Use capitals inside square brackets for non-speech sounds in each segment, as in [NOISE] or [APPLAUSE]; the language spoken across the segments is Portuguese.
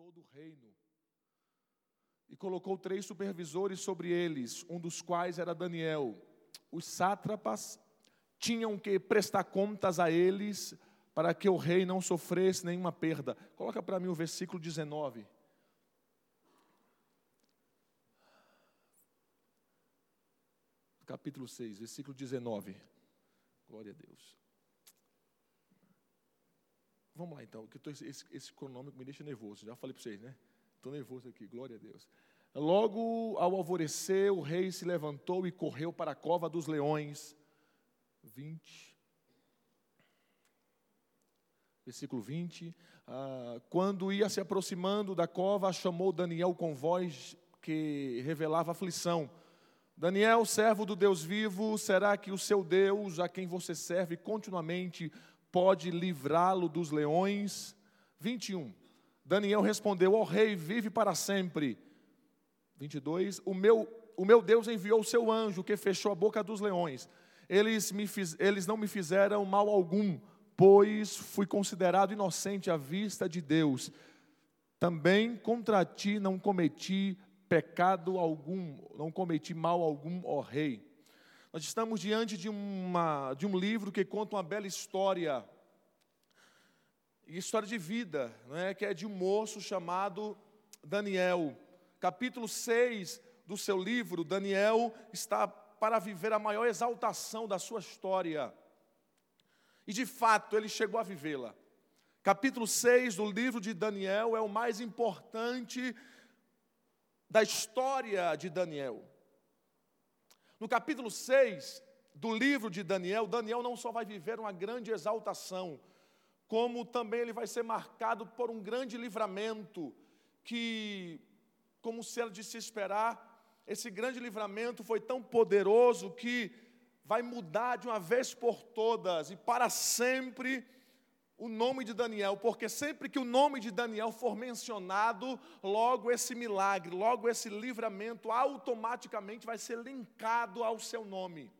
todo o reino. E colocou três supervisores sobre eles, um dos quais era Daniel. Os sátrapas tinham que prestar contas a eles para que o rei não sofresse nenhuma perda. Coloca para mim o versículo 19. Capítulo 6, versículo 19. Glória a Deus. Vamos lá então, que tô, esse, esse me deixa nervoso. Já falei para vocês, né? Estou nervoso aqui, glória a Deus. Logo ao alvorecer, o rei se levantou e correu para a cova dos leões. 20. Versículo 20. Ah, quando ia se aproximando da cova, chamou Daniel com voz que revelava aflição. Daniel, servo do Deus vivo, será que o seu Deus, a quem você serve continuamente, pode livrá-lo dos leões? 21. Daniel respondeu: oh, rei, vive para sempre. 22. O meu, o meu Deus enviou o seu anjo que fechou a boca dos leões. Eles, me fiz, eles não me fizeram mal algum, pois fui considerado inocente à vista de Deus. Também contra ti não cometi pecado algum, não cometi mal algum, ó rei. Nós estamos diante de, uma, de um livro que conta uma bela história, história de vida, né, que é de um moço chamado Daniel. Capítulo 6 do seu livro, Daniel está para viver a maior exaltação da sua história. E de fato, ele chegou a vivê-la. Capítulo 6 do livro de Daniel é o mais importante da história de Daniel. No capítulo 6 do livro de Daniel, Daniel não só vai viver uma grande exaltação, como também ele vai ser marcado por um grande livramento, que, como se era de se esperar, esse grande livramento foi tão poderoso que vai mudar de uma vez por todas e para sempre o nome de Daniel, porque sempre que o nome de Daniel for mencionado, logo esse milagre, logo esse livramento automaticamente vai ser linkado ao seu nome.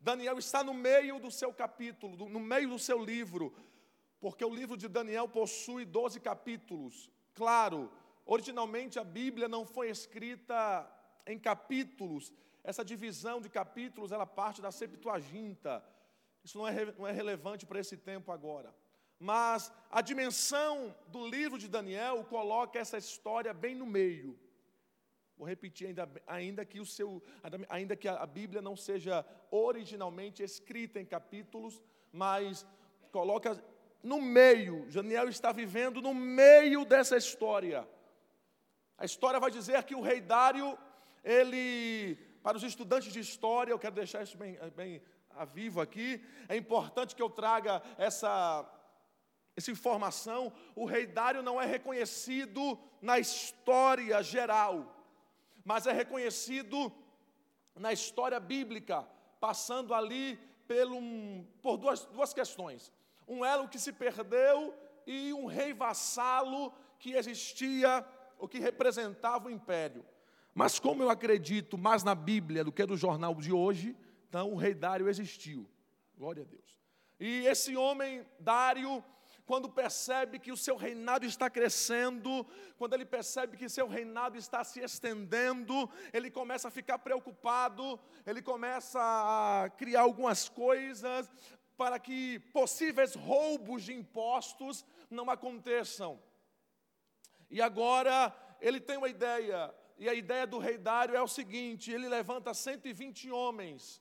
Daniel está no meio do seu capítulo, no meio do seu livro, porque o livro de Daniel possui 12 capítulos. Claro, originalmente a Bíblia não foi escrita em capítulos, essa divisão de capítulos ela parte da Septuaginta. Isso não é, não é relevante para esse tempo agora. Mas a dimensão do livro de Daniel coloca essa história bem no meio. Vou repetir ainda, ainda que o seu, ainda que a Bíblia não seja originalmente escrita em capítulos, mas coloca no meio. Daniel está vivendo no meio dessa história. A história vai dizer que o rei Dário, ele, para os estudantes de história, eu quero deixar isso bem, bem a vivo aqui. É importante que eu traga essa essa informação, o rei Dário não é reconhecido na história geral, mas é reconhecido na história bíblica, passando ali pelo, por duas, duas questões. Um elo que se perdeu e um rei vassalo que existia, o que representava o império. Mas como eu acredito mais na Bíblia do que no jornal de hoje, então o rei Dário existiu. Glória a Deus. E esse homem, Dário, quando percebe que o seu reinado está crescendo, quando ele percebe que seu reinado está se estendendo, ele começa a ficar preocupado, ele começa a criar algumas coisas para que possíveis roubos de impostos não aconteçam. E agora ele tem uma ideia, e a ideia do rei Dário é o seguinte: ele levanta 120 homens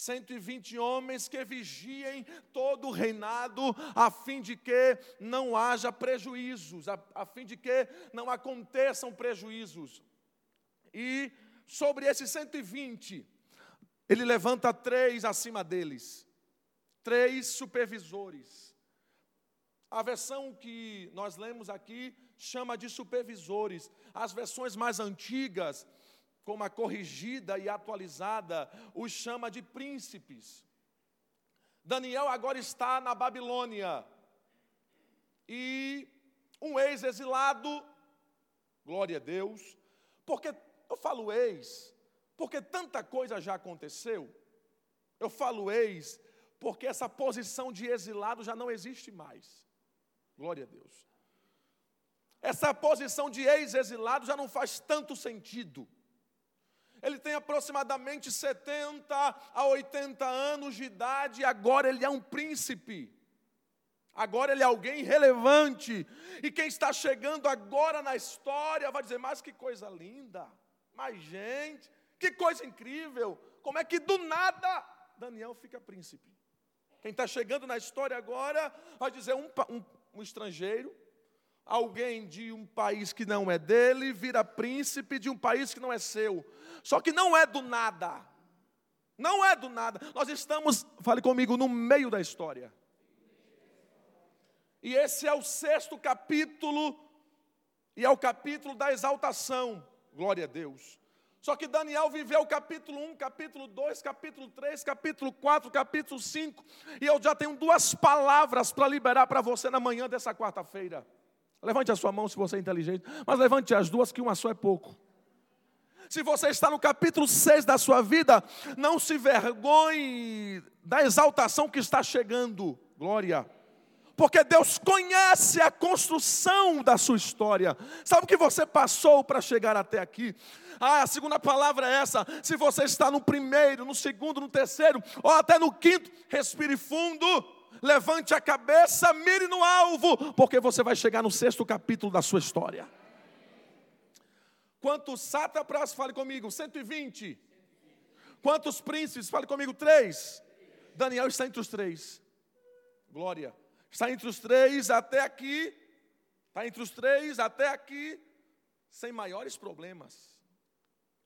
120 homens que vigiem todo o reinado, a fim de que não haja prejuízos, a, a fim de que não aconteçam prejuízos. E sobre esses 120, ele levanta três acima deles, três supervisores. A versão que nós lemos aqui chama de supervisores. As versões mais antigas como a corrigida e atualizada, os chama de príncipes. Daniel agora está na Babilônia. E um ex-exilado, glória a Deus, porque eu falo ex, porque tanta coisa já aconteceu. Eu falo ex, porque essa posição de exilado já não existe mais. Glória a Deus. essa posição de ex-exilado já não faz tanto sentido. Ele tem aproximadamente 70 a 80 anos de idade e agora ele é um príncipe. Agora ele é alguém relevante. E quem está chegando agora na história vai dizer: Mas que coisa linda, mas gente, que coisa incrível. Como é que do nada Daniel fica príncipe? Quem está chegando na história agora vai dizer: um, um, um estrangeiro alguém de um país que não é dele vira príncipe de um país que não é seu. Só que não é do nada. Não é do nada. Nós estamos, fale comigo, no meio da história. E esse é o sexto capítulo, e é o capítulo da exaltação. Glória a Deus. Só que Daniel viveu o capítulo 1, capítulo 2, capítulo 3, capítulo 4, capítulo 5, e eu já tenho duas palavras para liberar para você na manhã dessa quarta-feira. Levante a sua mão se você é inteligente, mas levante as duas, que uma só é pouco. Se você está no capítulo 6 da sua vida, não se vergonhe da exaltação que está chegando. Glória. Porque Deus conhece a construção da sua história. Sabe o que você passou para chegar até aqui? Ah, a segunda palavra é essa. Se você está no primeiro, no segundo, no terceiro, ou até no quinto, respire fundo levante a cabeça, mire no alvo, porque você vai chegar no sexto capítulo da sua história. Quantos sátrapas, fale comigo, 120. Quantos príncipes, fale comigo, três. Daniel está entre os três. Glória. Está entre os três até aqui. Está entre os três até aqui, sem maiores problemas.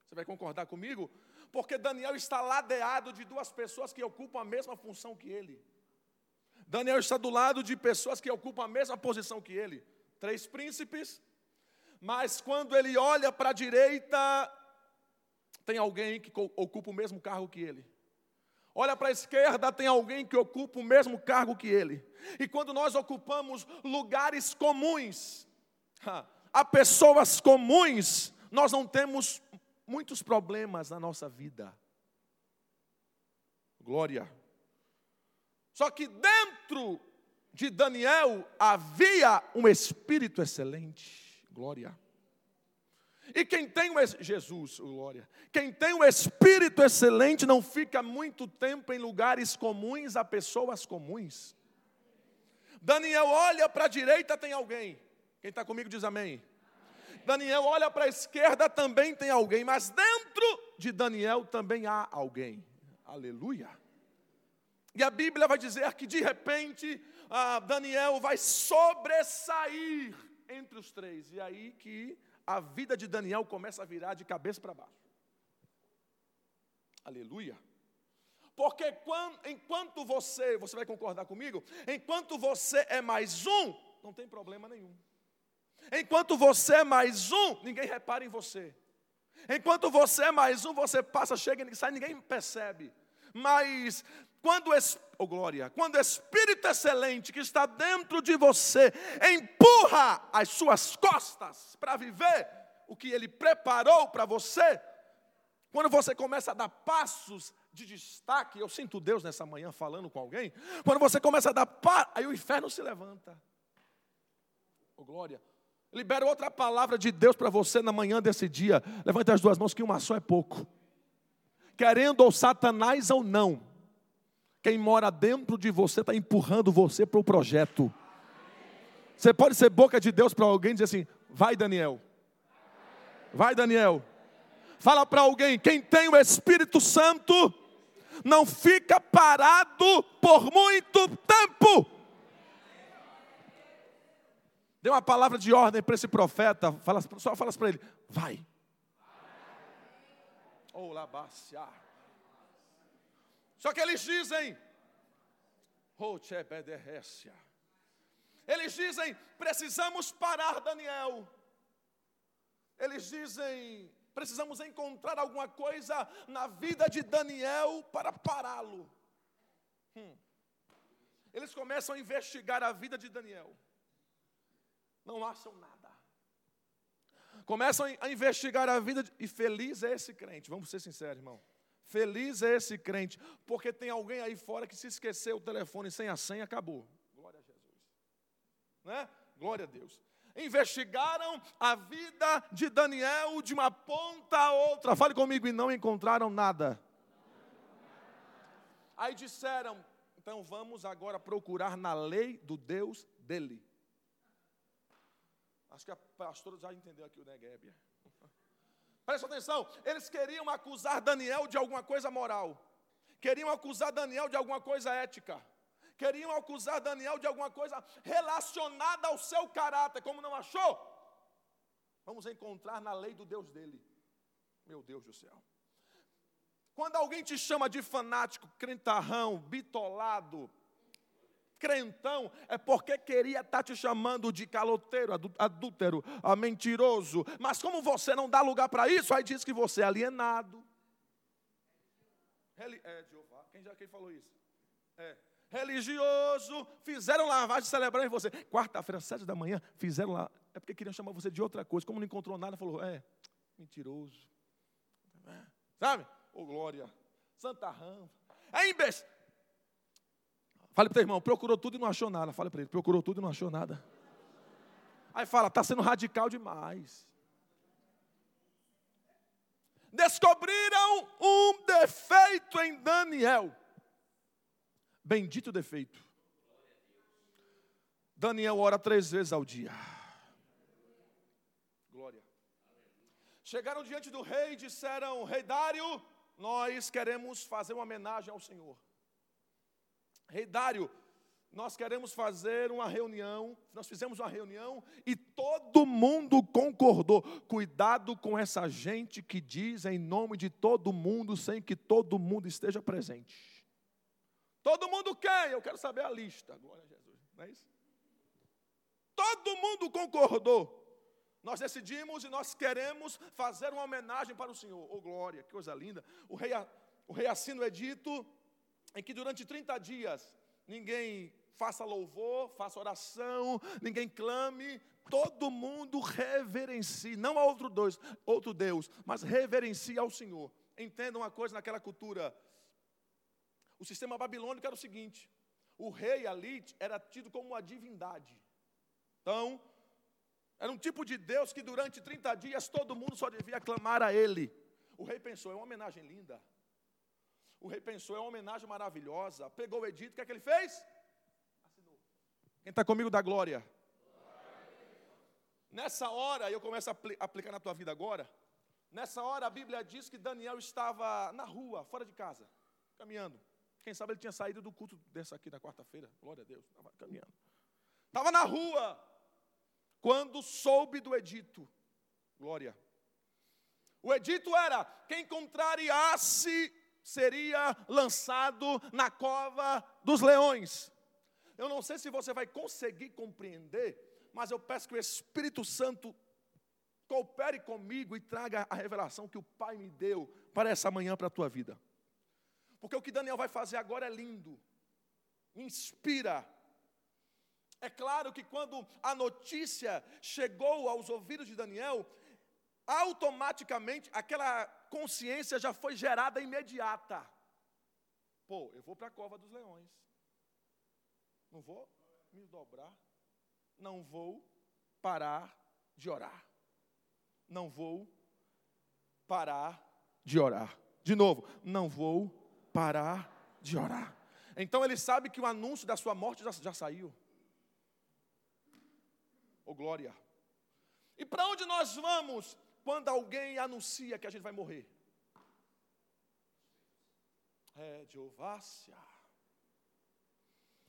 Você vai concordar comigo? Porque Daniel está ladeado de duas pessoas que ocupam a mesma função que ele. Daniel está do lado de pessoas que ocupam a mesma posição que ele. Três príncipes, mas quando ele olha para a direita, tem alguém que ocupa o mesmo cargo que ele. Olha para a esquerda, tem alguém que ocupa o mesmo cargo que ele. E quando nós ocupamos lugares comuns, [LAUGHS] a pessoas comuns, nós não temos muitos problemas na nossa vida. Glória. Só que dentro de Daniel havia um espírito excelente. Glória. E quem tem o Jesus, glória. Quem tem o espírito excelente não fica muito tempo em lugares comuns a pessoas comuns. Daniel olha para a direita, tem alguém. Quem está comigo diz amém. Daniel olha para a esquerda, também tem alguém, mas dentro de Daniel também há alguém. Aleluia. E a Bíblia vai dizer que de repente Daniel vai sobressair entre os três. E aí que a vida de Daniel começa a virar de cabeça para baixo. Aleluia. Porque quando, enquanto você, você vai concordar comigo, enquanto você é mais um, não tem problema nenhum. Enquanto você é mais um, ninguém repara em você. Enquanto você é mais um, você passa, chega e sai, ninguém percebe. Mas quando oh glória, quando o Espírito excelente que está dentro de você empurra as suas costas para viver o que ele preparou para você, quando você começa a dar passos de destaque, eu sinto Deus nessa manhã falando com alguém, quando você começa a dar passos, aí o inferno se levanta. Oh glória. Libera outra palavra de Deus para você na manhã desse dia. Levante as duas mãos que uma só é pouco. Querendo ou Satanás ou não, quem mora dentro de você está empurrando você para o projeto. Você pode ser boca de Deus para alguém e dizer assim: vai, Daniel. Vai, Daniel. Fala para alguém: quem tem o Espírito Santo não fica parado por muito tempo. Dê uma palavra de ordem para esse profeta. Fala, só fala para ele: vai. Oh, labaciar. Só que eles dizem, eles dizem, precisamos parar Daniel. Eles dizem, precisamos encontrar alguma coisa na vida de Daniel para pará-lo. Hum. Eles começam a investigar a vida de Daniel. Não acham nada. Começam a investigar a vida, de, e feliz é esse crente, vamos ser sinceros, irmão. Feliz é esse crente, porque tem alguém aí fora que se esqueceu o telefone sem a senha, acabou. Glória a Jesus. Né? Glória a Deus. investigaram a vida de Daniel de uma ponta a outra. Fale comigo, e não encontraram nada. Aí disseram: então vamos agora procurar na lei do Deus dele. Acho que a pastora já entendeu aqui o Neguébia. Presta atenção, eles queriam acusar Daniel de alguma coisa moral, queriam acusar Daniel de alguma coisa ética, queriam acusar Daniel de alguma coisa relacionada ao seu caráter, como não achou? Vamos encontrar na lei do Deus dele. Meu Deus do céu. Quando alguém te chama de fanático, crentarrão, bitolado, crentão, é porque queria estar tá te chamando de caloteiro, adúltero, mentiroso. Mas como você não dá lugar para isso, aí diz que você é alienado. É, Jeová, quem já quem falou isso? É. Religioso, fizeram lavagem celebrando em você. Quarta-feira, sete da manhã, fizeram lá. É porque queriam chamar você de outra coisa. Como não encontrou nada, falou: é, mentiroso. É, sabe? Ô oh, glória. Santarrão. É imbecil. Fale para o irmão, procurou tudo e não achou nada. Fale para ele, procurou tudo e não achou nada. Aí fala, está sendo radical demais. Descobriram um defeito em Daniel. Bendito defeito. Daniel ora três vezes ao dia. Glória. Chegaram diante do rei e disseram: Rei Dário, nós queremos fazer uma homenagem ao Senhor. Rei Dário, nós queremos fazer uma reunião. Nós fizemos uma reunião e todo mundo concordou. Cuidado com essa gente que diz em nome de todo mundo, sem que todo mundo esteja presente. Todo mundo quem? Eu quero saber a lista. Glória a Jesus. Não é isso? Todo mundo concordou. Nós decidimos e nós queremos fazer uma homenagem para o Senhor. Oh, glória, que coisa linda. O rei, o rei assina o edito em que durante 30 dias ninguém faça louvor, faça oração, ninguém clame, todo mundo reverencie, não a outro Deus, outro Deus, mas reverencie ao Senhor. Entenda uma coisa naquela cultura. O sistema babilônico era o seguinte: o rei ali era tido como uma divindade. Então, era um tipo de Deus que durante 30 dias todo mundo só devia clamar a ele. O rei pensou, é uma homenagem linda. O rei pensou, é uma homenagem maravilhosa. Pegou o edito, o que é que ele fez? Assinou. Quem está comigo da glória? Nessa hora, eu começo a aplicar na tua vida agora. Nessa hora, a Bíblia diz que Daniel estava na rua, fora de casa, caminhando. Quem sabe ele tinha saído do culto dessa aqui na quarta-feira. Glória a Deus, estava caminhando. Estava na rua, quando soube do edito. Glória. O edito era: quem contrariasse seria lançado na cova dos leões. Eu não sei se você vai conseguir compreender, mas eu peço que o Espírito Santo coopere comigo e traga a revelação que o Pai me deu para essa manhã, para a tua vida. Porque o que Daniel vai fazer agora é lindo, me inspira. É claro que quando a notícia chegou aos ouvidos de Daniel, automaticamente aquela consciência já foi gerada imediata. Pô, eu vou para a cova dos leões. Não vou me dobrar. Não vou parar de orar. Não vou parar de orar. De novo, não vou parar de orar. Então ele sabe que o anúncio da sua morte já, já saiu. Oh glória. E para onde nós vamos quando alguém anuncia que a gente vai morrer? É, Jeovácia.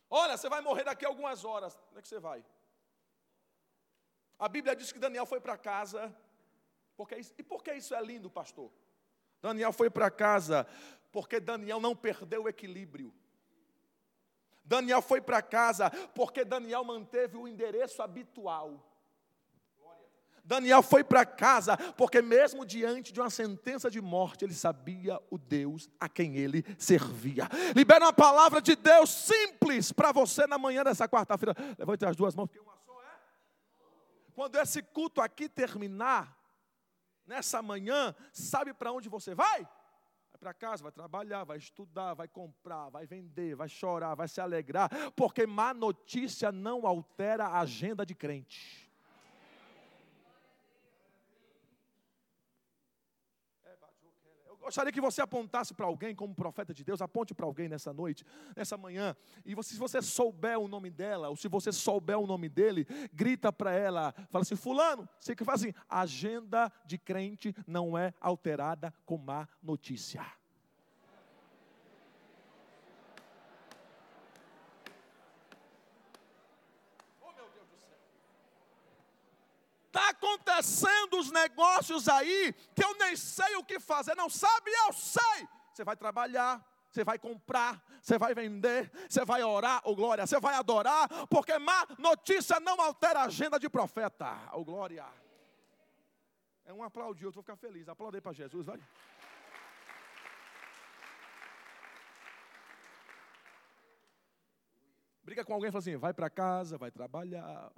Olha, você vai morrer daqui a algumas horas. Onde é que você vai? A Bíblia diz que Daniel foi para casa. Porque isso, e por que isso é lindo, pastor? Daniel foi para casa porque Daniel não perdeu o equilíbrio. Daniel foi para casa porque Daniel manteve o endereço habitual. Daniel foi para casa, porque mesmo diante de uma sentença de morte, ele sabia o Deus a quem ele servia. Libera uma palavra de Deus simples para você na manhã dessa quarta-feira. Levante as duas mãos, porque uma só é. Quando esse culto aqui terminar, nessa manhã, sabe para onde você vai? Vai para casa, vai trabalhar, vai estudar, vai comprar, vai vender, vai chorar, vai se alegrar, porque má notícia não altera a agenda de crente. Eu gostaria que você apontasse para alguém, como profeta de Deus, aponte para alguém nessa noite, nessa manhã, e você, se você souber o nome dela, ou se você souber o nome dele, grita para ela, fala assim: Fulano, você que faz assim, agenda de crente não é alterada com má notícia. Está acontecendo os negócios aí que eu nem sei o que fazer. Não sabe? Eu sei. Você vai trabalhar, você vai comprar, você vai vender, você vai orar, ô oh, glória, você vai adorar, porque má notícia não altera a agenda de profeta, ô oh, glória. É um aplaudir, eu vou ficar feliz. Aplaudir para Jesus, vai. Briga com alguém e fala assim: vai para casa, vai trabalhar,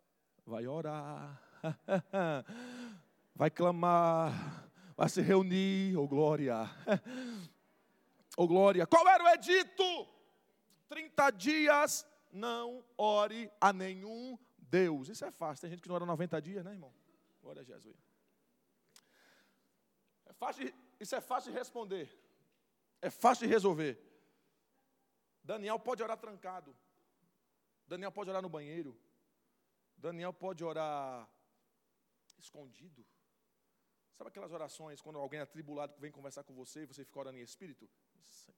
vai orar. [LAUGHS] vai clamar, vai se reunir, oh glória. [LAUGHS] Oh glória. Qual era o edito? 30 dias não ore a nenhum Deus. Isso é fácil. Tem gente que não ora 90 dias, né, irmão? Glória a Jesus. É fácil, isso é fácil de responder. É fácil de resolver. Daniel pode orar trancado. Daniel pode orar no banheiro. Daniel pode orar escondido. Sabe aquelas orações quando alguém atribulado vem conversar com você e você fica orando em espírito?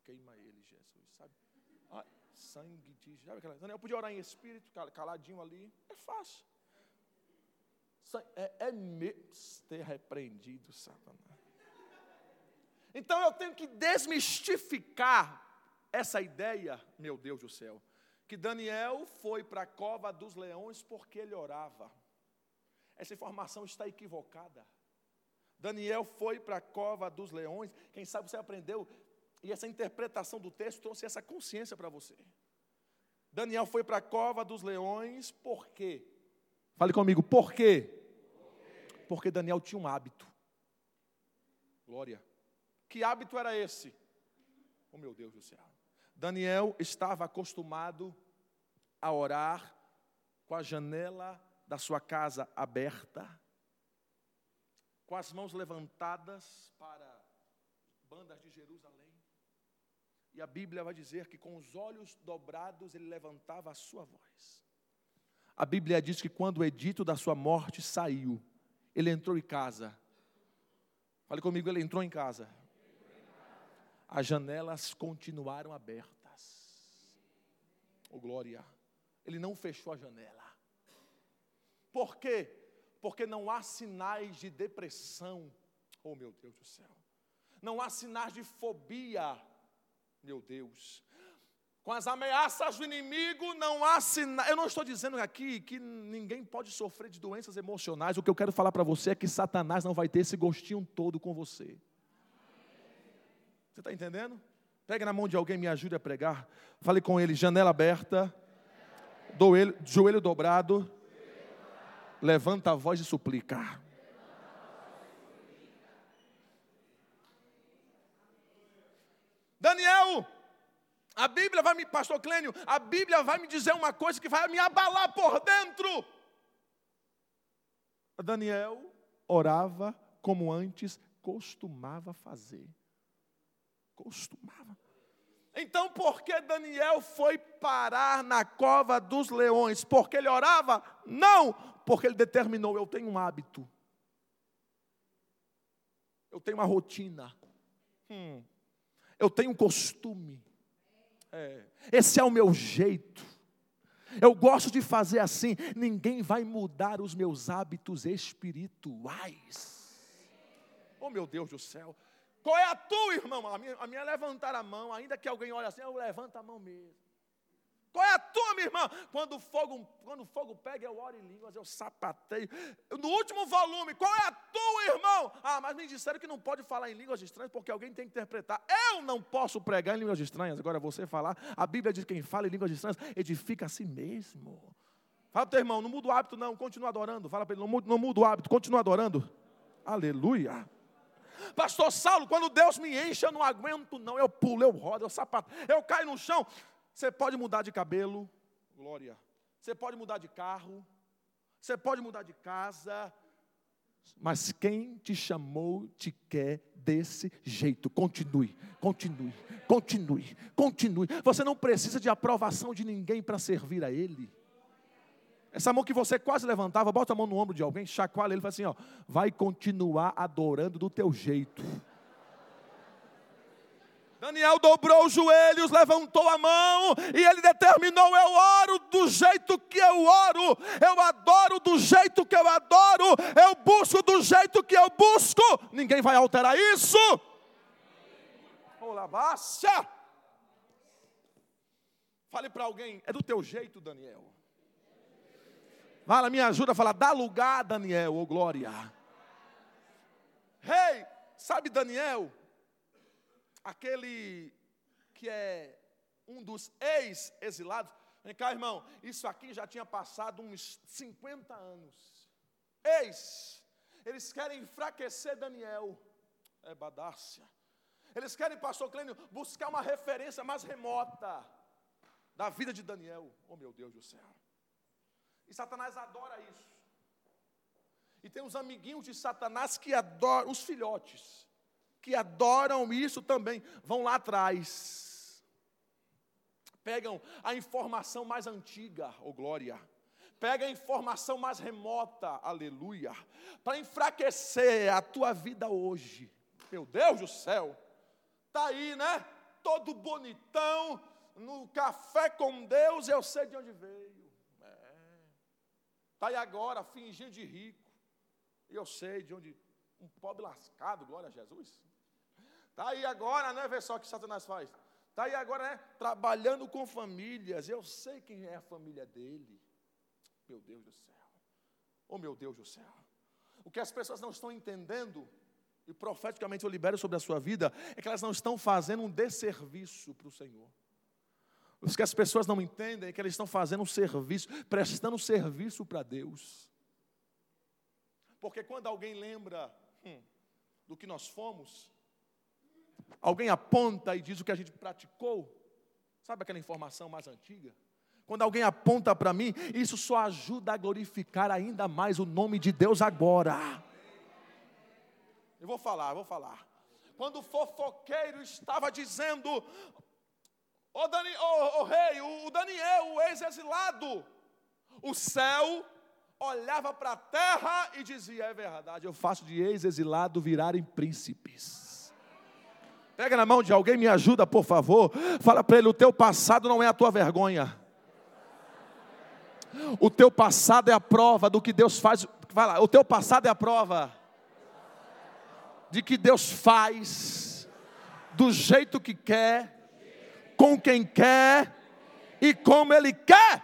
Queima ele, Jesus, sabe? Ah, sangue de. Sabe aquela, eu podia orar em espírito, caladinho ali. É fácil. É, é ter repreendido, Satanás. Então eu tenho que desmistificar essa ideia, meu Deus do céu, que Daniel foi para a cova dos leões porque ele orava. Essa informação está equivocada. Daniel foi para a cova dos leões. Quem sabe você aprendeu e essa interpretação do texto trouxe essa consciência para você. Daniel foi para a cova dos leões por quê? Fale comigo, por quê? Porque Daniel tinha um hábito. Glória. Que hábito era esse? Oh meu Deus do céu. Daniel estava acostumado a orar com a janela da sua casa aberta, com as mãos levantadas para bandas de Jerusalém. E a Bíblia vai dizer que com os olhos dobrados ele levantava a sua voz. A Bíblia diz que quando o edito da sua morte saiu, ele entrou em casa. Fale comigo, ele entrou em casa. As janelas continuaram abertas. Oh glória. Ele não fechou a janela. Por quê? Porque não há sinais de depressão. Oh, meu Deus do céu. Não há sinais de fobia. Meu Deus. Com as ameaças do inimigo, não há sinais. Eu não estou dizendo aqui que ninguém pode sofrer de doenças emocionais. O que eu quero falar para você é que Satanás não vai ter esse gostinho todo com você. Você está entendendo? Pega na mão de alguém, me ajude a pregar. Fale com ele, janela aberta, joelho dobrado levanta a voz e suplica. Daniel, a Bíblia vai me, pastor Clênio, a Bíblia vai me dizer uma coisa que vai me abalar por dentro. Daniel orava como antes costumava fazer. Costumava. Então, por que Daniel foi parar na cova dos leões? Porque ele orava? Não, porque ele determinou: eu tenho um hábito, eu tenho uma rotina, hum, eu tenho um costume, é, esse é o meu jeito. Eu gosto de fazer assim, ninguém vai mudar os meus hábitos espirituais. Oh meu Deus do céu, qual é a tua, irmão? A minha, a minha é levantar a mão, ainda que alguém olhe assim, eu levanto a mão mesmo. Qual é a tua, minha irmã? Quando o fogo, quando o fogo pega, eu oro em línguas, eu sapateio. No último volume, qual é a tua, irmão? Ah, mas me disseram que não pode falar em línguas estranhas porque alguém tem que interpretar. Eu não posso pregar em línguas estranhas. Agora você falar, a Bíblia diz que quem fala em línguas estranhas edifica a si mesmo. Fala para teu irmão, não muda o hábito, não, continua adorando. Fala para ele, não muda, não muda o hábito, continua adorando. Aleluia. Pastor Saulo, quando Deus me enche, eu não aguento, não. Eu pulo, eu rodo, eu sapato, eu caio no chão. Você pode mudar de cabelo, glória. Você pode mudar de carro. Você pode mudar de casa. Mas quem te chamou te quer desse jeito. Continue, continue, continue, continue. Você não precisa de aprovação de ninguém para servir a Ele. Essa mão que você quase levantava, bota a mão no ombro de alguém, chacoalha ele e fala assim: ó, vai continuar adorando do teu jeito. Daniel dobrou os joelhos, levantou a mão e ele determinou: eu oro do jeito que eu oro, eu adoro do jeito que eu adoro, eu busco do jeito que eu busco. Ninguém vai alterar isso. Olá, baixa. Fale para alguém: é do teu jeito, Daniel. Fala, me ajuda a falar, dá lugar, Daniel, ô oh glória. Rei, hey, sabe Daniel? Aquele que é um dos ex-exilados, vem cá, irmão, isso aqui já tinha passado uns 50 anos. Ex, eles querem enfraquecer Daniel, é Badácia. Eles querem, pastor Clênio, buscar uma referência mais remota da vida de Daniel. Oh meu Deus do céu. E Satanás adora isso. E tem uns amiguinhos de Satanás que adoram, os filhotes, que adoram isso também, vão lá atrás. Pegam a informação mais antiga, oh glória. Pega a informação mais remota, aleluia, para enfraquecer a tua vida hoje. Meu Deus do céu. Tá aí, né? Todo bonitão, no café com Deus, eu sei de onde veio. É. Tá aí agora, fingindo de rico. Eu sei de onde um pobre lascado, glória a Jesus. Está aí agora, né? Vê só o que Satanás faz. Está aí agora, né? Trabalhando com famílias. Eu sei quem é a família dele. Meu Deus do céu. Oh, meu Deus do céu. O que as pessoas não estão entendendo, e profeticamente eu libero sobre a sua vida, é que elas não estão fazendo um desserviço para o Senhor. O que as pessoas não entendem é que elas estão fazendo um serviço, prestando um serviço para Deus. Porque quando alguém lembra hum, do que nós fomos, alguém aponta e diz o que a gente praticou, sabe aquela informação mais antiga? Quando alguém aponta para mim, isso só ajuda a glorificar ainda mais o nome de Deus agora. Eu vou falar, vou falar. Quando o fofoqueiro estava dizendo, ô, Dani, ô, ô rei, o, o Daniel, o ex-exilado, o céu olhava para a terra e dizia: É verdade, eu faço de ex-exilado virarem príncipes. Pega na mão de alguém, me ajuda, por favor. Fala para ele: o teu passado não é a tua vergonha. O teu passado é a prova do que Deus faz. Fala, o teu passado é a prova de que Deus faz do jeito que quer, com quem quer e como Ele quer.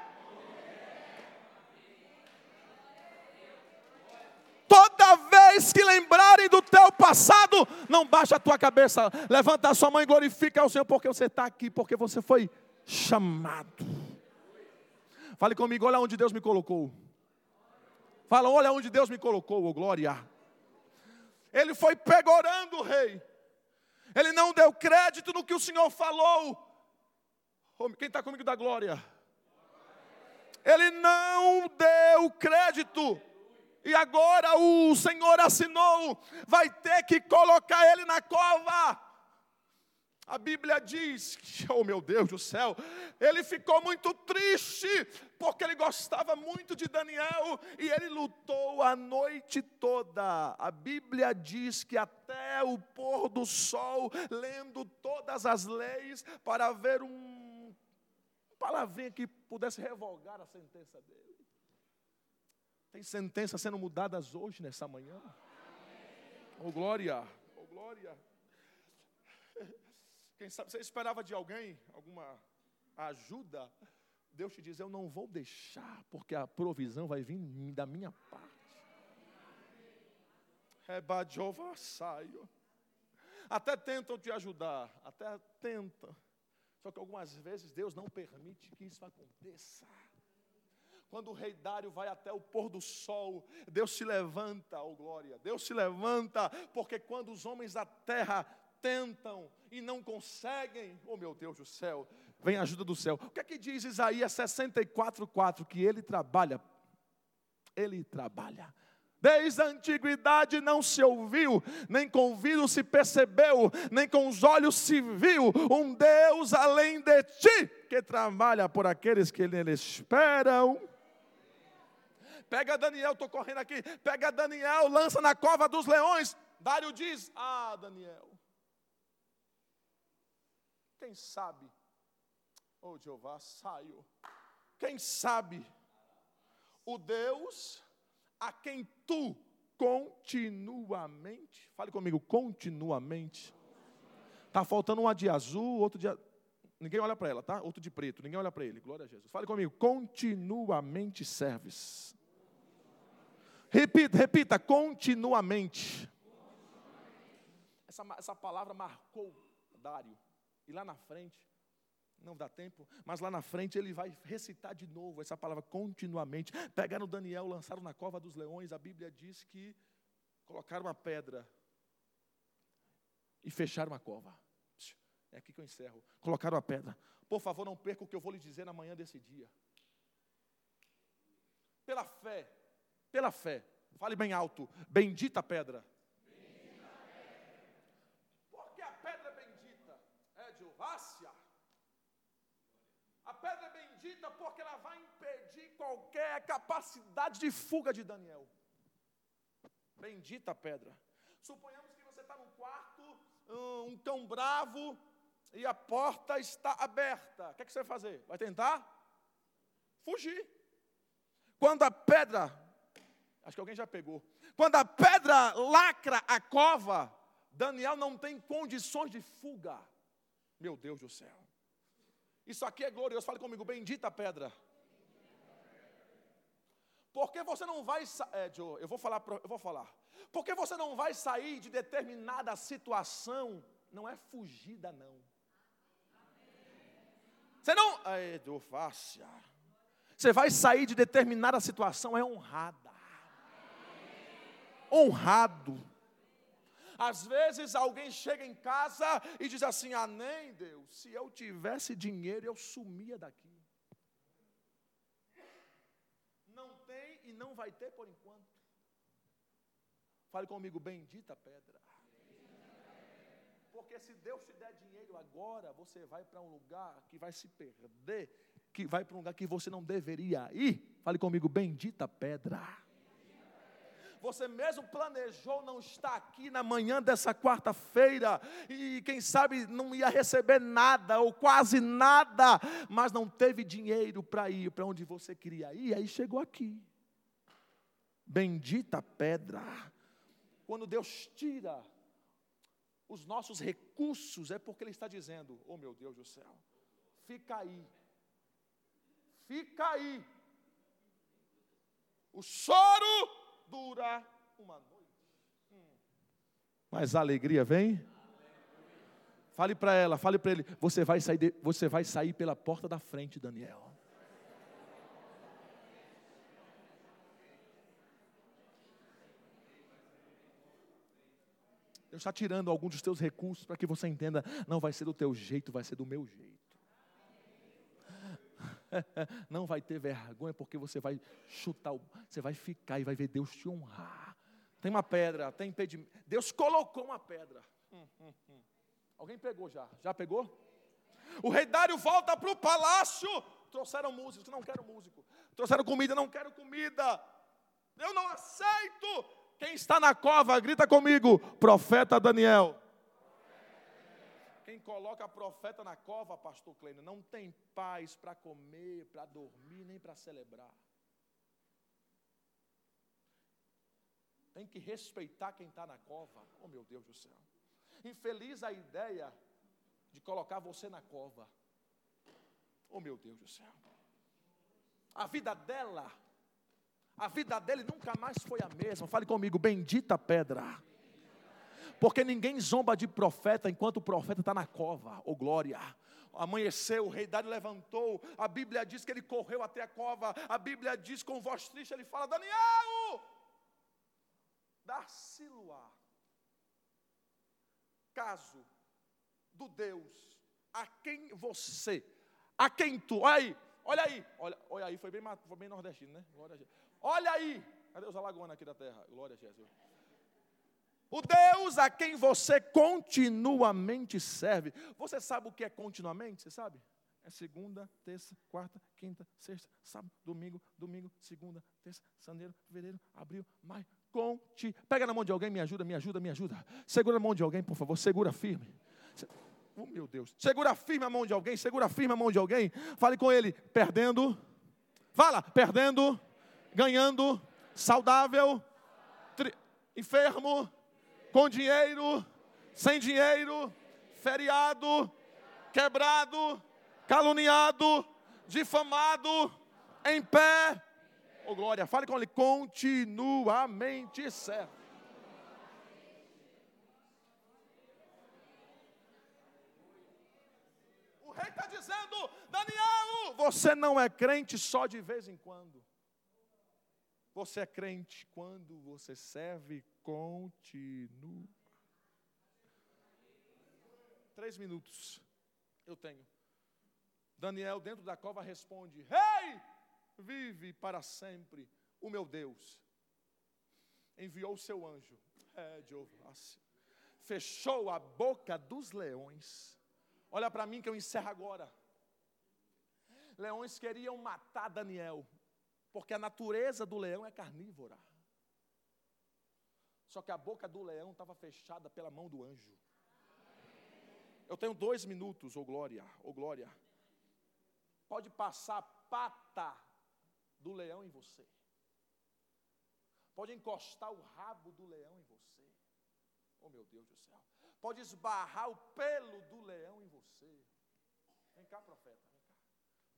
Toda que lembrarem do teu passado, não baixa a tua cabeça, levanta a sua mão e glorifica ao Senhor, porque você está aqui, porque você foi chamado. Fale comigo, olha onde Deus me colocou. Fala, olha onde Deus me colocou, oh glória. Ele foi pegorando o rei. Ele não deu crédito no que o Senhor falou. Quem está comigo da glória? Ele não deu crédito e agora o Senhor assinou, vai ter que colocar ele na cova. A Bíblia diz, [LAUGHS] oh meu Deus do céu, ele ficou muito triste, porque ele gostava muito de Daniel e ele lutou a noite toda. A Bíblia diz que até o pôr do sol, lendo todas as leis, para ver um palavrinha que pudesse revogar a sentença dele. Tem sentenças sendo mudadas hoje, nessa manhã. Oh glória, oh glória. Quem sabe você esperava de alguém alguma ajuda? Deus te diz: Eu não vou deixar, porque a provisão vai vir da minha parte. Rebajova saio. Até tentam te ajudar, até tentam. Só que algumas vezes Deus não permite que isso aconteça. Quando o rei Dário vai até o pôr do sol, Deus se levanta, oh glória, Deus se levanta, porque quando os homens da terra tentam e não conseguem, oh meu Deus do céu, vem a ajuda do céu. O que é que diz Isaías 64:4 que ele trabalha? Ele trabalha. Desde a antiguidade não se ouviu, nem com o ouvido se percebeu, nem com os olhos se viu um Deus além de ti, que trabalha por aqueles que nele esperam. Pega Daniel, estou correndo aqui. Pega Daniel, lança na cova dos leões. Dário diz: Ah, Daniel, quem sabe, oh Jeová, saio. Quem sabe, o Deus a quem tu continuamente, fale comigo, continuamente. Está faltando uma de azul, outro de. Ninguém olha para ela, tá? Outro de preto, ninguém olha para ele. Glória a Jesus. Fale comigo, continuamente serves. Repita, repita, continuamente. Essa, essa palavra marcou Dário. E lá na frente, não dá tempo, mas lá na frente ele vai recitar de novo essa palavra continuamente. Pegaram Daniel, lançaram na cova dos leões, a Bíblia diz que colocaram uma pedra e fecharam a cova. É aqui que eu encerro. Colocaram a pedra. Por favor, não perca o que eu vou lhe dizer na manhã desse dia. Pela fé, pela fé, fale bem alto, bendita pedra bendita porque ela vai impedir qualquer capacidade de fuga de Daniel. Bendita a pedra. Suponhamos que você está num quarto, um cão bravo, e a porta está aberta. O que, é que você vai fazer? Vai tentar? Fugir. Quando a pedra, acho que alguém já pegou, quando a pedra lacra a cova, Daniel não tem condições de fuga. Meu Deus do céu. Isso aqui é glorioso. Fale comigo, bendita pedra. Porque você não vai é, Joe, eu vou falar, eu vou falar. Porque você não vai sair de determinada situação, não é fugida não. Você não, é, fácil. Você vai sair de determinada situação é honrada. Honrado. Às vezes alguém chega em casa e diz assim: Ah, nem Deus, se eu tivesse dinheiro eu sumia daqui. Não tem e não vai ter por enquanto. Fale comigo, bendita pedra. Porque se Deus te der dinheiro agora, você vai para um lugar que vai se perder, que vai para um lugar que você não deveria ir. Fale comigo, bendita pedra você mesmo planejou não estar aqui na manhã dessa quarta-feira, e quem sabe não ia receber nada, ou quase nada, mas não teve dinheiro para ir para onde você queria ir, aí chegou aqui. Bendita pedra. Quando Deus tira os nossos recursos, é porque Ele está dizendo: Oh meu Deus do céu, fica aí, fica aí. O choro dura uma noite. Hum. Mas a alegria vem? Fale para ela, fale para ele, você vai sair, de, você vai sair pela porta da frente, Daniel. Deus está tirando alguns dos teus recursos para que você entenda, não vai ser do teu jeito, vai ser do meu jeito. [LAUGHS] não vai ter vergonha, porque você vai chutar, você vai ficar e vai ver Deus te honrar. Tem uma pedra, tem impedimento. Deus colocou uma pedra. Hum, hum, hum. Alguém pegou já? Já pegou? O rei Dário volta para o palácio. Trouxeram músicos, não quero músico. Trouxeram comida, não quero comida. Eu não aceito. Quem está na cova, grita comigo, profeta Daniel. Quem coloca profeta na cova, pastor Kleiner, não tem paz para comer, para dormir, nem para celebrar. Tem que respeitar quem está na cova. Oh meu Deus do céu. Infeliz a ideia de colocar você na cova. Oh meu Deus do céu. A vida dela, a vida dele nunca mais foi a mesma. Fale comigo, bendita pedra. Porque ninguém zomba de profeta enquanto o profeta está na cova, ou oh glória. Amanheceu, o rei Dário levantou, a Bíblia diz que ele correu até a cova, a Bíblia diz com voz triste, ele fala, Daniel, dar-se caso do Deus a quem você, a quem tu, olha aí, olha aí, olha, olha aí, foi bem, foi bem nordestino, né? Olha aí, Cadê os alagoanos aqui da terra? Glória a Jesus. O Deus a quem você continuamente serve. Você sabe o que é continuamente? Você sabe? É segunda, terça, quarta, quinta, sexta, sábado, domingo, domingo, segunda, terça, janeiro, fevereiro, abril, maio. Conte. Pega na mão de alguém, me ajuda, me ajuda, me ajuda. Segura a mão de alguém, por favor, segura firme. Oh, meu Deus. Segura firme a mão de alguém, segura firme a mão de alguém. Fale com ele, perdendo. Fala, perdendo, ganhando, saudável, tri... enfermo, com dinheiro, sem dinheiro, feriado, quebrado, caluniado, difamado, em pé. Oh glória, fale com ele, continuamente certo. O rei está dizendo, Daniel, você não é crente só de vez em quando. Você é crente quando você serve continua. Três minutos eu tenho. Daniel, dentro da cova, responde: Rei, hey, vive para sempre o meu Deus. Enviou o seu anjo, é, Jeová, fechou a boca dos leões. Olha para mim que eu encerro agora. Leões queriam matar Daniel, porque a natureza do leão é carnívora. Só que a boca do leão estava fechada pela mão do anjo. Eu tenho dois minutos, ô oh glória, ô oh glória. Pode passar pata do leão em você. Pode encostar o rabo do leão em você. Oh meu Deus do céu. Pode esbarrar o pelo do leão em você. Vem cá, profeta, vem cá.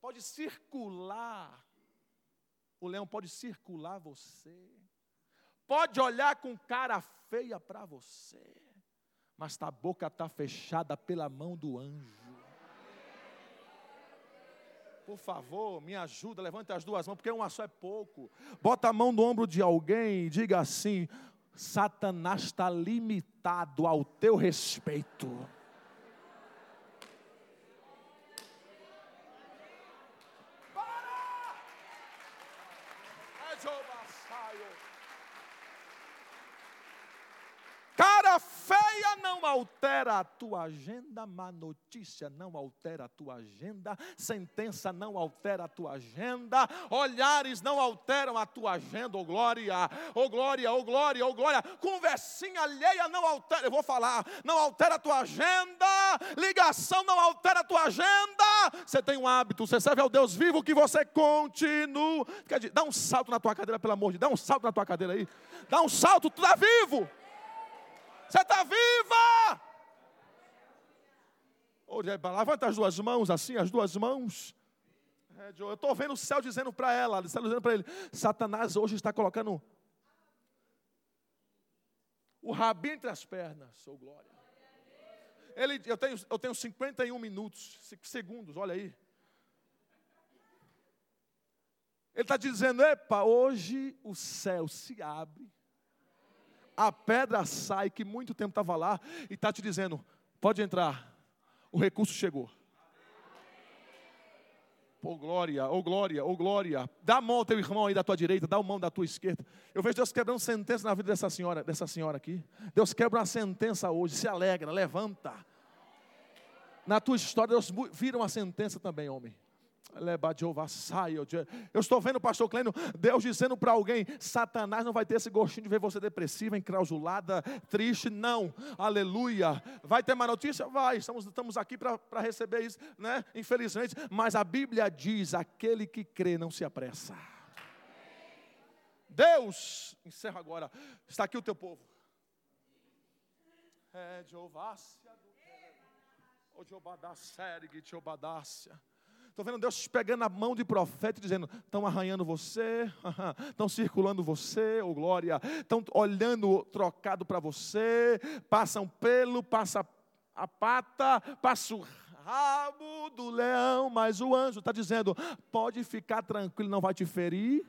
Pode circular o leão pode circular você, pode olhar com cara feia para você, mas a boca está fechada pela mão do anjo. Por favor, me ajuda, levante as duas mãos, porque uma só é pouco. Bota a mão no ombro de alguém e diga assim: Satanás está limitado ao teu respeito. Altera a tua agenda, má notícia não altera a tua agenda, sentença não altera a tua agenda, olhares não alteram a tua agenda, ô oh glória, ô oh glória, ô oh glória, ô glória, conversinha alheia não altera, eu vou falar, não altera a tua agenda, ligação não altera a tua agenda, você tem um hábito, você serve ao Deus vivo que você continua, dá um salto na tua cadeira, pelo amor de Deus, dá um salto na tua cadeira aí, dá um salto, tu está vivo, você está viva! Levanta as duas mãos, assim, as duas mãos. É, eu estou vendo o céu dizendo para ela, o céu dizendo para ele: Satanás hoje está colocando o rabinho entre as pernas, sou glória. Ele, eu, tenho, eu tenho 51 minutos, segundos, olha aí. Ele está dizendo: epa, hoje o céu se abre a pedra sai, que muito tempo estava lá, e está te dizendo: pode entrar, o recurso chegou. Oh glória, oh glória, oh glória. Dá a mão ao teu irmão aí da tua direita, dá a mão da tua esquerda. Eu vejo Deus quebrando sentença na vida dessa senhora, dessa senhora aqui. Deus quebra uma sentença hoje, se alegra, levanta. Na tua história, Deus vira uma sentença também, homem. Eu estou vendo, pastor Clênio, Deus dizendo para alguém: Satanás não vai ter esse gostinho de ver você depressiva, encrausulada, triste, não. Aleluia. Vai ter uma notícia? Vai. Estamos, estamos aqui para receber isso, né? Infelizmente. Mas a Bíblia diz: aquele que crê não se apressa. Deus, encerra agora. Está aqui o teu povo. É Jeovácia do O Jeová da Sergue, Jeobadácia. Estou vendo Deus pegando a mão de profeta e dizendo: estão arranhando você, [LAUGHS] estão circulando você, ô oh glória, estão olhando trocado para você, passam pelo, passa a pata, passa o rabo do leão, mas o anjo está dizendo: pode ficar tranquilo, não vai te ferir,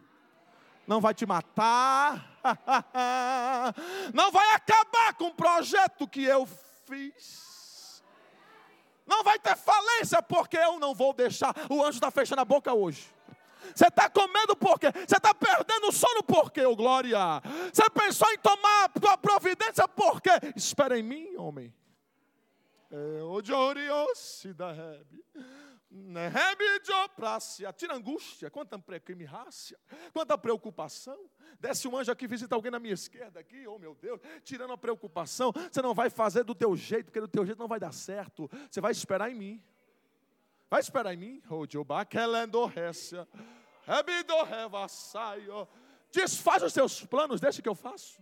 não vai te matar, [LAUGHS] não vai acabar com o projeto que eu fiz. Não vai ter falência, porque eu não vou deixar. O anjo está fechando a boca hoje. Você está com medo por quê? Você está perdendo o sono por quê, oh glória? Você pensou em tomar a tua providência por quê? Espera em mim, homem. É, o Joriossi da Tira angústia, quanta rácia, quanta preocupação. Desce um anjo aqui, visita alguém na minha esquerda aqui, oh meu Deus, tirando a preocupação. Você não vai fazer do teu jeito, porque do teu jeito não vai dar certo. Você vai esperar em mim. Vai esperar em mim? Oh, Desfaz os teus planos, deixa que eu faço.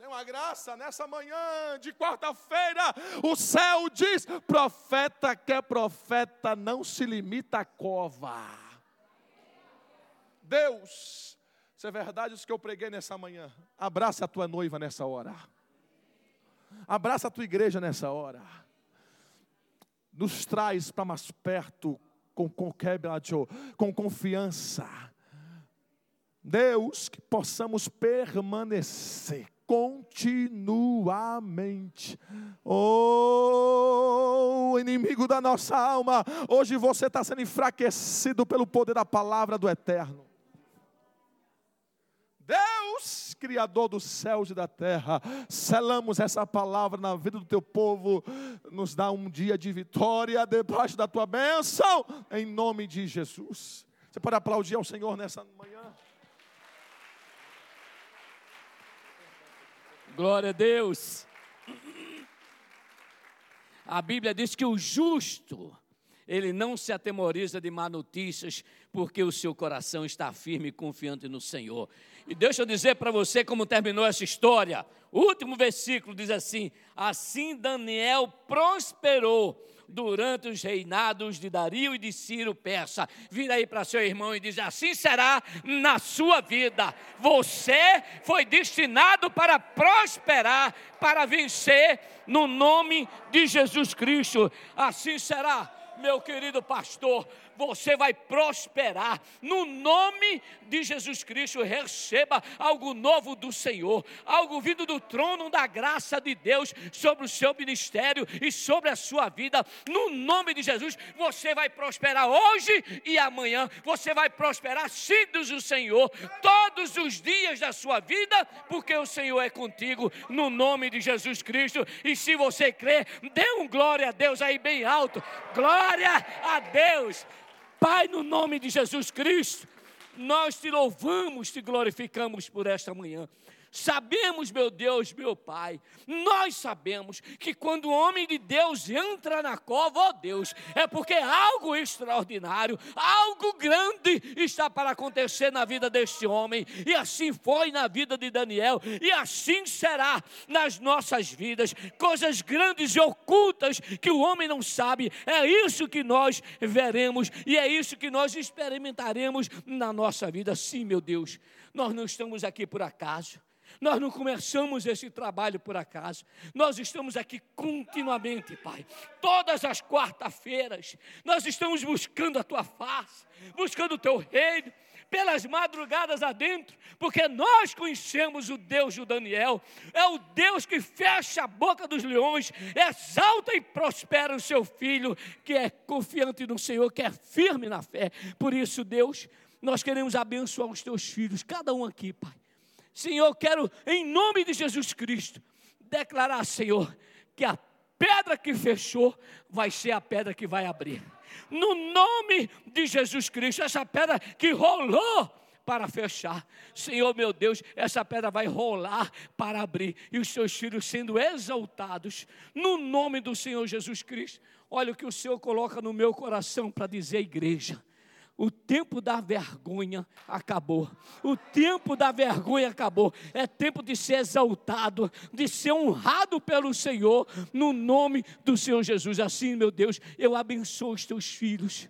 Tem uma graça nessa manhã de quarta-feira. O céu diz: profeta que é profeta não se limita à cova. Deus, se é verdade isso que eu preguei nessa manhã, abraça a tua noiva nessa hora. Abraça a tua igreja nessa hora. Nos traz para mais perto com, com, com confiança. Deus, que possamos permanecer continuamente. Oh, inimigo da nossa alma, hoje você está sendo enfraquecido pelo poder da palavra do Eterno. Deus, Criador dos céus e da terra, selamos essa palavra na vida do teu povo, nos dá um dia de vitória debaixo da tua bênção, em nome de Jesus. Você pode aplaudir ao Senhor nessa manhã? Glória a Deus. A Bíblia diz que o justo, ele não se atemoriza de má notícias, porque o seu coração está firme e confiante no Senhor. E deixa eu dizer para você como terminou essa história. O último versículo diz assim: Assim Daniel prosperou durante os reinados de Dario e de Ciro Persa. Vira aí para seu irmão e diz: Assim será na sua vida. Você foi destinado para prosperar, para vencer no nome de Jesus Cristo. Assim será, meu querido pastor você vai prosperar. No nome de Jesus Cristo, receba algo novo do Senhor, algo vindo do trono da graça de Deus sobre o seu ministério e sobre a sua vida. No nome de Jesus, você vai prosperar hoje e amanhã. Você vai prosperar, sim, diz o Senhor, todos os dias da sua vida, porque o Senhor é contigo, no nome de Jesus Cristo. E se você crê, dê um glória a Deus aí bem alto. Glória a Deus. Pai, no nome de Jesus Cristo, nós te louvamos, te glorificamos por esta manhã. Sabemos, meu Deus, meu Pai, nós sabemos que quando o homem de Deus entra na cova, ó oh Deus, é porque algo extraordinário, algo grande está para acontecer na vida deste homem, e assim foi na vida de Daniel, e assim será nas nossas vidas. Coisas grandes e ocultas que o homem não sabe, é isso que nós veremos e é isso que nós experimentaremos na nossa vida. Sim, meu Deus, nós não estamos aqui por acaso. Nós não começamos esse trabalho por acaso. Nós estamos aqui continuamente, Pai. Todas as quarta-feiras, nós estamos buscando a tua face, buscando o teu reino pelas madrugadas adentro, porque nós conhecemos o Deus do Daniel, é o Deus que fecha a boca dos leões, exalta e prospera o seu filho, que é confiante no Senhor, que é firme na fé. Por isso, Deus, nós queremos abençoar os teus filhos, cada um aqui, Pai. Senhor, quero, em nome de Jesus Cristo, declarar, Senhor, que a pedra que fechou vai ser a pedra que vai abrir. No nome de Jesus Cristo, essa pedra que rolou para fechar. Senhor meu Deus, essa pedra vai rolar para abrir e os seus filhos sendo exaltados no nome do Senhor Jesus Cristo. Olha o que o Senhor coloca no meu coração para dizer à igreja. O tempo da vergonha acabou. O tempo da vergonha acabou. É tempo de ser exaltado, de ser honrado pelo Senhor, no nome do Senhor Jesus. Assim, meu Deus, eu abençoo os teus filhos.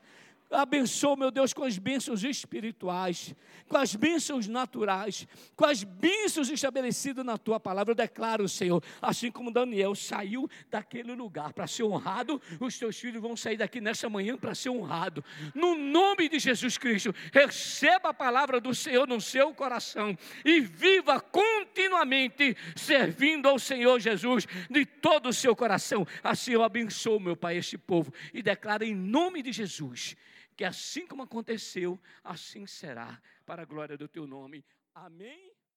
Abençoa, meu Deus, com as bênçãos espirituais, com as bênçãos naturais, com as bênçãos estabelecidas na tua palavra. Eu declaro, Senhor, assim como Daniel saiu daquele lugar para ser honrado, os teus filhos vão sair daqui nessa manhã para ser honrado. No nome de Jesus Cristo, receba a palavra do Senhor no seu coração e viva continuamente servindo ao Senhor Jesus de todo o seu coração. Assim eu abençoo, meu Pai, este povo e declaro em nome de Jesus que assim como aconteceu, assim será, para a glória do teu nome. Amém?